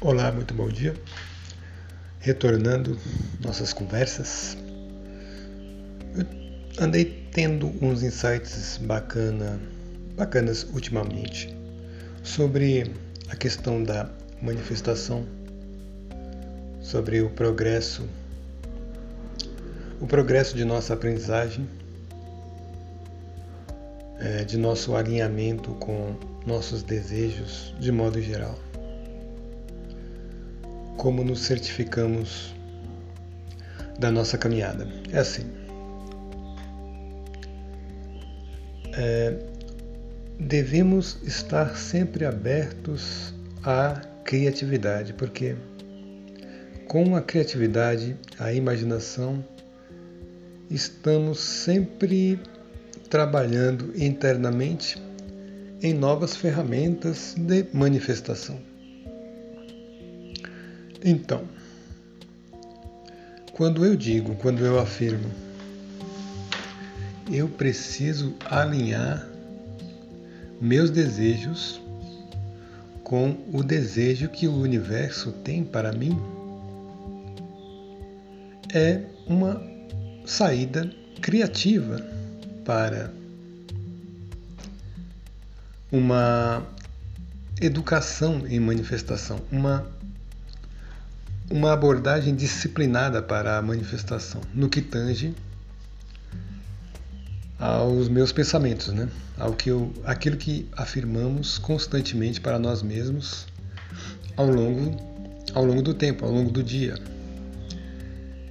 Olá, muito bom dia. Retornando nossas conversas, eu andei tendo uns insights bacana, bacanas ultimamente sobre a questão da manifestação, sobre o progresso, o progresso de nossa aprendizagem, é, de nosso alinhamento com nossos desejos de modo geral como nos certificamos da nossa caminhada. É assim. É, devemos estar sempre abertos à criatividade, porque com a criatividade, a imaginação, estamos sempre trabalhando internamente em novas ferramentas de manifestação. Então, quando eu digo, quando eu afirmo, eu preciso alinhar meus desejos com o desejo que o universo tem para mim, é uma saída criativa para uma educação em manifestação, uma uma abordagem disciplinada para a manifestação, no que tange aos meus pensamentos, né? Ao que eu, aquilo que afirmamos constantemente para nós mesmos ao longo, ao longo do tempo, ao longo do dia.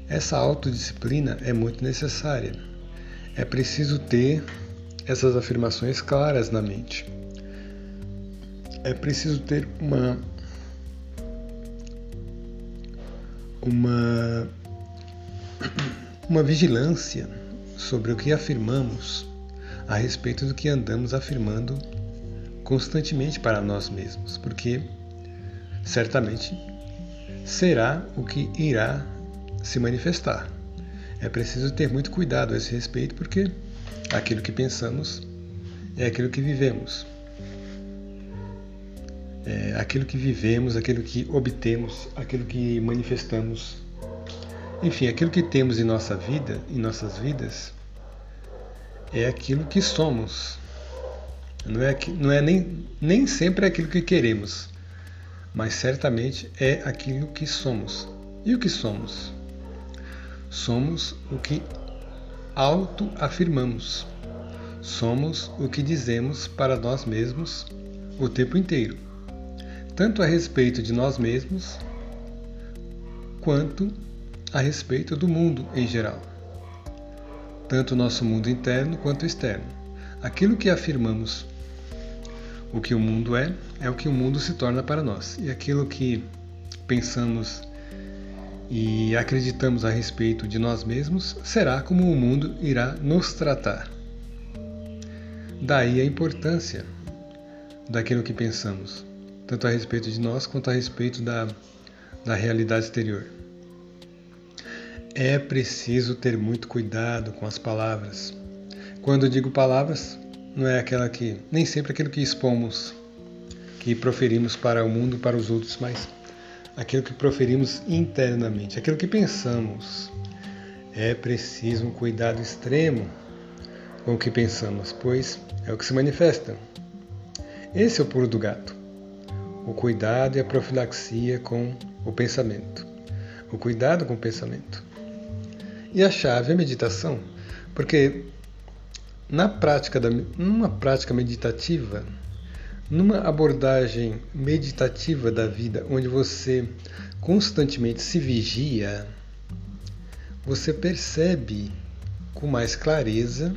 Essa autodisciplina é muito necessária. É preciso ter essas afirmações claras na mente. É preciso ter uma uma, uma vigilância sobre o que afirmamos a respeito do que andamos afirmando constantemente para nós mesmos, porque certamente será o que irá se manifestar. É preciso ter muito cuidado a esse respeito, porque aquilo que pensamos é aquilo que vivemos é, aquilo que vivemos, aquilo que obtemos, aquilo que manifestamos. Enfim, aquilo que temos em nossa vida, em nossas vidas, é aquilo que somos. Não é, não é nem, nem sempre aquilo que queremos, mas certamente é aquilo que somos. E o que somos? Somos o que auto-afirmamos. Somos o que dizemos para nós mesmos o tempo inteiro tanto a respeito de nós mesmos, quanto a respeito do mundo em geral. Tanto o nosso mundo interno quanto o externo. Aquilo que afirmamos o que o mundo é, é o que o mundo se torna para nós. E aquilo que pensamos e acreditamos a respeito de nós mesmos será como o mundo irá nos tratar. Daí a importância daquilo que pensamos tanto a respeito de nós quanto a respeito da, da realidade exterior. É preciso ter muito cuidado com as palavras. Quando digo palavras, não é aquela que nem sempre aquilo que expomos, que proferimos para o mundo, para os outros, mas aquilo que proferimos internamente, aquilo que pensamos. É preciso um cuidado extremo com o que pensamos, pois é o que se manifesta. Esse é o pulo do gato o cuidado e a profilaxia com o pensamento. O cuidado com o pensamento. E a chave é a meditação, porque na prática da, numa prática meditativa, numa abordagem meditativa da vida, onde você constantemente se vigia, você percebe com mais clareza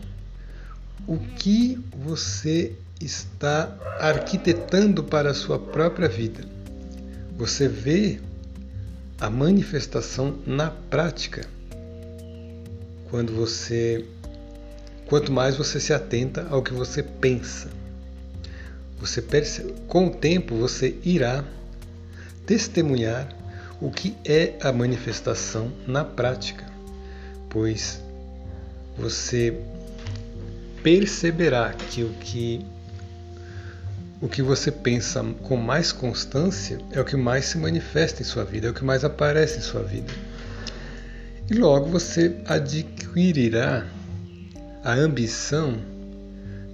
o que você está arquitetando para a sua própria vida. Você vê a manifestação na prática quando você quanto mais você se atenta ao que você pensa. Você percebe, com o tempo você irá testemunhar o que é a manifestação na prática, pois você perceberá que o que o que você pensa com mais constância é o que mais se manifesta em sua vida, é o que mais aparece em sua vida. E logo você adquirirá a ambição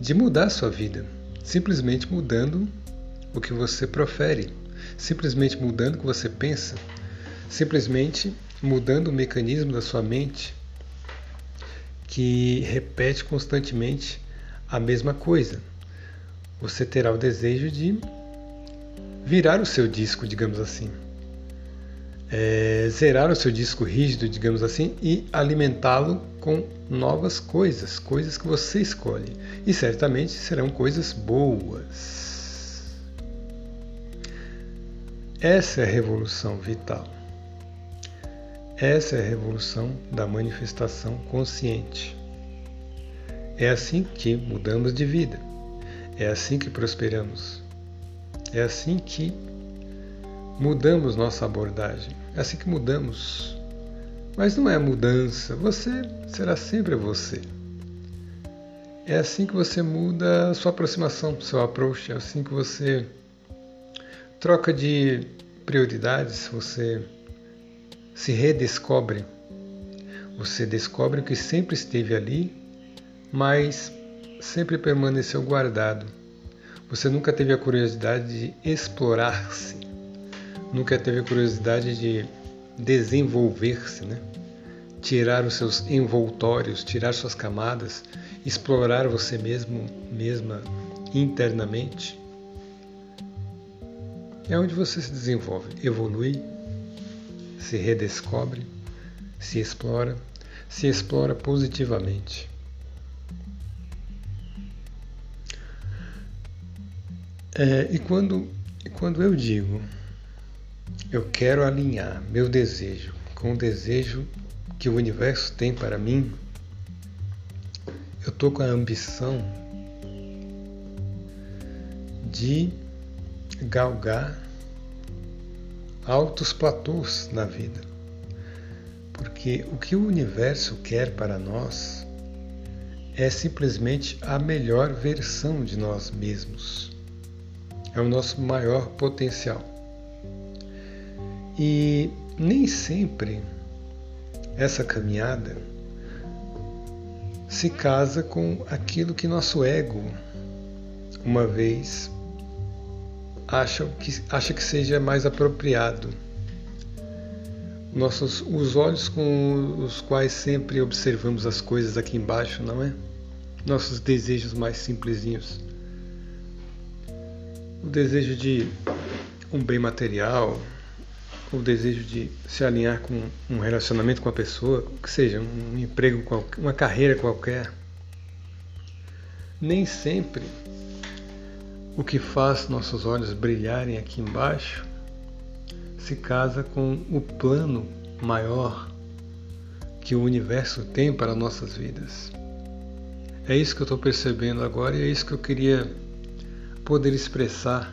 de mudar sua vida, simplesmente mudando o que você profere, simplesmente mudando o que você pensa, simplesmente mudando o mecanismo da sua mente que repete constantemente a mesma coisa você terá o desejo de virar o seu disco, digamos assim. É, zerar o seu disco rígido, digamos assim, e alimentá-lo com novas coisas, coisas que você escolhe. E certamente serão coisas boas. Essa é a revolução vital. Essa é a revolução da manifestação consciente. É assim que mudamos de vida. É assim que prosperamos. É assim que mudamos nossa abordagem. É assim que mudamos. Mas não é mudança, você será sempre você. É assim que você muda a sua aproximação, seu approach, é assim que você troca de prioridades, você se redescobre. Você descobre o que sempre esteve ali, mas sempre permaneceu guardado. Você nunca teve a curiosidade de explorar-se, nunca teve a curiosidade de desenvolver-se, né? tirar os seus envoltórios, tirar suas camadas, explorar você mesmo, mesma internamente. É onde você se desenvolve, evolui, se redescobre, se explora, se explora positivamente. É, e quando, quando eu digo eu quero alinhar meu desejo com o desejo que o universo tem para mim, eu estou com a ambição de galgar altos platôs na vida. Porque o que o universo quer para nós é simplesmente a melhor versão de nós mesmos é o nosso maior potencial. E nem sempre essa caminhada se casa com aquilo que nosso ego, uma vez, acha que, acha que seja mais apropriado. Nossos, os olhos com os quais sempre observamos as coisas aqui embaixo, não é? Nossos desejos mais simplesinhos o desejo de um bem material, o desejo de se alinhar com um relacionamento com a pessoa, que seja um emprego, uma carreira qualquer. Nem sempre o que faz nossos olhos brilharem aqui embaixo se casa com o plano maior que o universo tem para nossas vidas. É isso que eu estou percebendo agora e é isso que eu queria poder expressar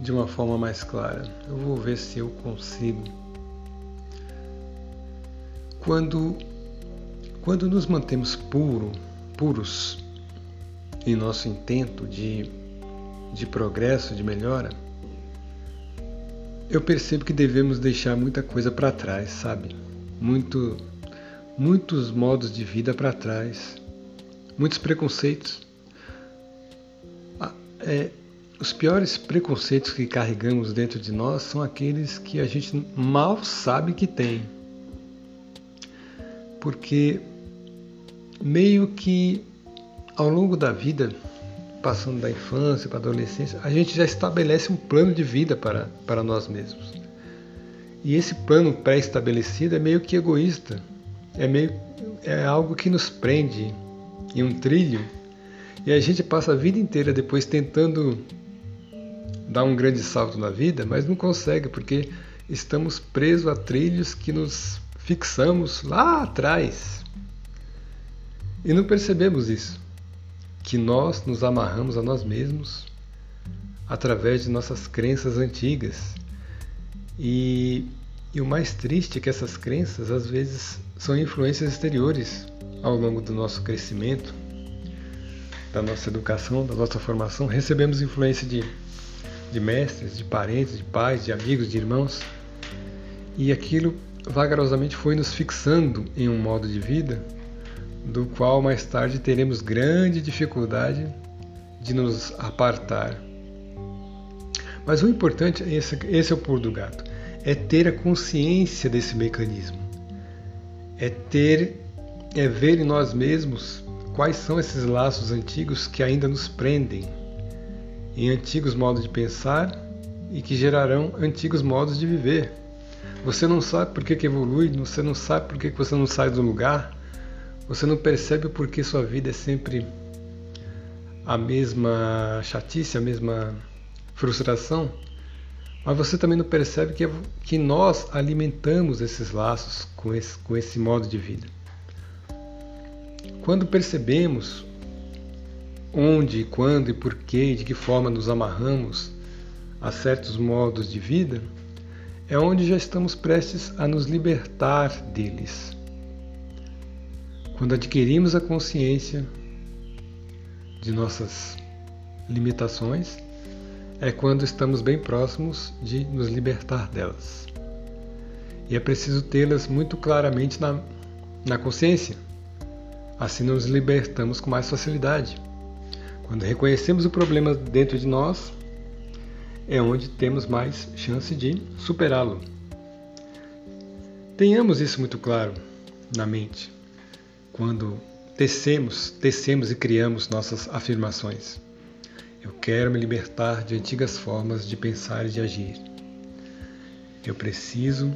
de uma forma mais clara. Eu vou ver se eu consigo. Quando, quando nos mantemos puro, puros em nosso intento de, de progresso, de melhora, eu percebo que devemos deixar muita coisa para trás, sabe? Muito, muitos modos de vida para trás, muitos preconceitos é, os piores preconceitos que carregamos dentro de nós são aqueles que a gente mal sabe que tem. Porque meio que ao longo da vida, passando da infância para a adolescência, a gente já estabelece um plano de vida para, para nós mesmos. E esse plano pré-estabelecido é meio que egoísta. É meio é algo que nos prende em um trilho e a gente passa a vida inteira depois tentando dar um grande salto na vida, mas não consegue porque estamos presos a trilhos que nos fixamos lá atrás. E não percebemos isso, que nós nos amarramos a nós mesmos através de nossas crenças antigas. E, e o mais triste é que essas crenças às vezes são influências exteriores ao longo do nosso crescimento, da nossa educação, da nossa formação, recebemos influência de, de mestres, de parentes, de pais, de amigos, de irmãos, e aquilo vagarosamente foi nos fixando em um modo de vida do qual mais tarde teremos grande dificuldade de nos apartar. Mas o importante, esse, esse é o pulo do gato, é ter a consciência desse mecanismo, é ter, é ver em nós mesmos quais são esses laços antigos que ainda nos prendem em antigos modos de pensar e que gerarão antigos modos de viver. Você não sabe por que, que evolui, você não sabe por que, que você não sai do lugar, você não percebe por que sua vida é sempre a mesma chatice, a mesma frustração, mas você também não percebe que, que nós alimentamos esses laços com esse, com esse modo de vida. Quando percebemos onde, quando e por que e de que forma nos amarramos a certos modos de vida, é onde já estamos prestes a nos libertar deles. Quando adquirimos a consciência de nossas limitações, é quando estamos bem próximos de nos libertar delas. E é preciso tê-las muito claramente na, na consciência. Assim nos libertamos com mais facilidade. Quando reconhecemos o problema dentro de nós, é onde temos mais chance de superá-lo. Tenhamos isso muito claro na mente quando tecemos, tecemos e criamos nossas afirmações. Eu quero me libertar de antigas formas de pensar e de agir. Eu preciso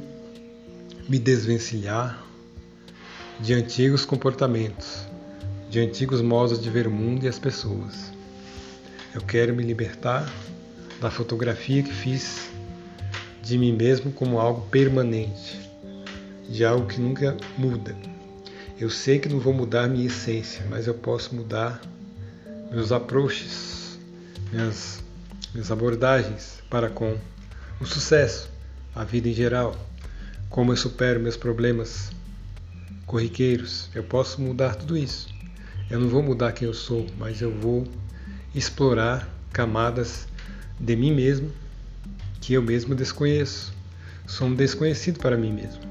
me desvencilhar de antigos comportamentos, de antigos modos de ver o mundo e as pessoas. Eu quero me libertar da fotografia que fiz de mim mesmo como algo permanente, de algo que nunca muda. Eu sei que não vou mudar minha essência, mas eu posso mudar meus approaches, minhas, minhas abordagens para com o sucesso, a vida em geral, como eu supero meus problemas corriqueiros. Eu posso mudar tudo isso. Eu não vou mudar quem eu sou, mas eu vou explorar camadas de mim mesmo que eu mesmo desconheço. Sou um desconhecido para mim mesmo.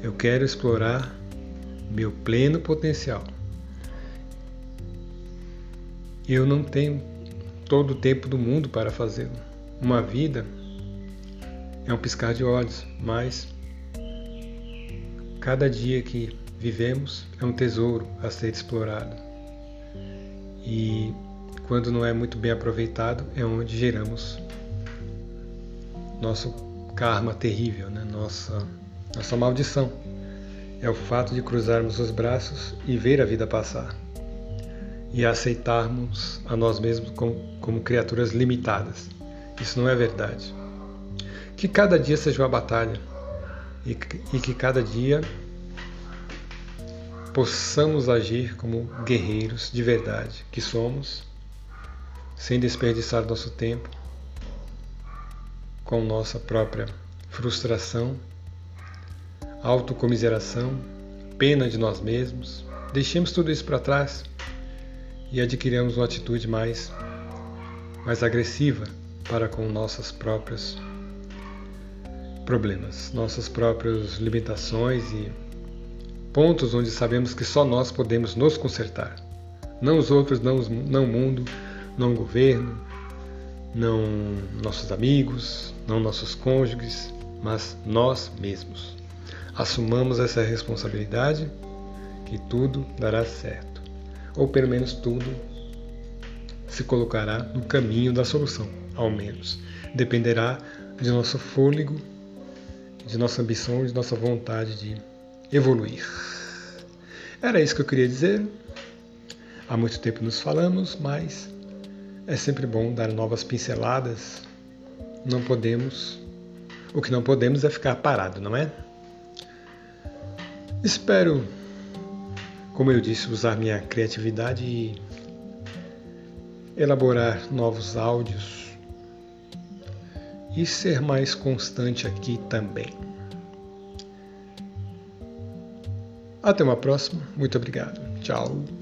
Eu quero explorar meu pleno potencial. Eu não tenho todo o tempo do mundo para fazê-lo. Uma vida é um piscar de olhos, mas cada dia que vivemos é um tesouro a ser explorado. E quando não é muito bem aproveitado, é onde geramos nosso karma terrível, né? nossa, nossa maldição. É o fato de cruzarmos os braços e ver a vida passar. E aceitarmos a nós mesmos como, como criaturas limitadas. Isso não é verdade. Que cada dia seja uma batalha e, e que cada dia possamos agir como guerreiros de verdade que somos sem desperdiçar nosso tempo com nossa própria frustração, autocomiseração, pena de nós mesmos. Deixemos tudo isso para trás e adquirimos uma atitude mais, mais agressiva para com nossos próprios problemas, nossas próprias limitações e pontos onde sabemos que só nós podemos nos consertar. Não os outros, não, não o mundo, não o governo, não nossos amigos, não nossos cônjuges, mas nós mesmos. Assumamos essa responsabilidade que tudo dará certo, ou pelo menos tudo se colocará no caminho da solução, ao menos. Dependerá de nosso fôlego, de nossa ambição, de nossa vontade de evoluir. Era isso que eu queria dizer. Há muito tempo nos falamos, mas é sempre bom dar novas pinceladas. Não podemos. O que não podemos é ficar parado, não é? Espero, como eu disse, usar minha criatividade e elaborar novos áudios e ser mais constante aqui também. Até uma próxima. Muito obrigado. Tchau.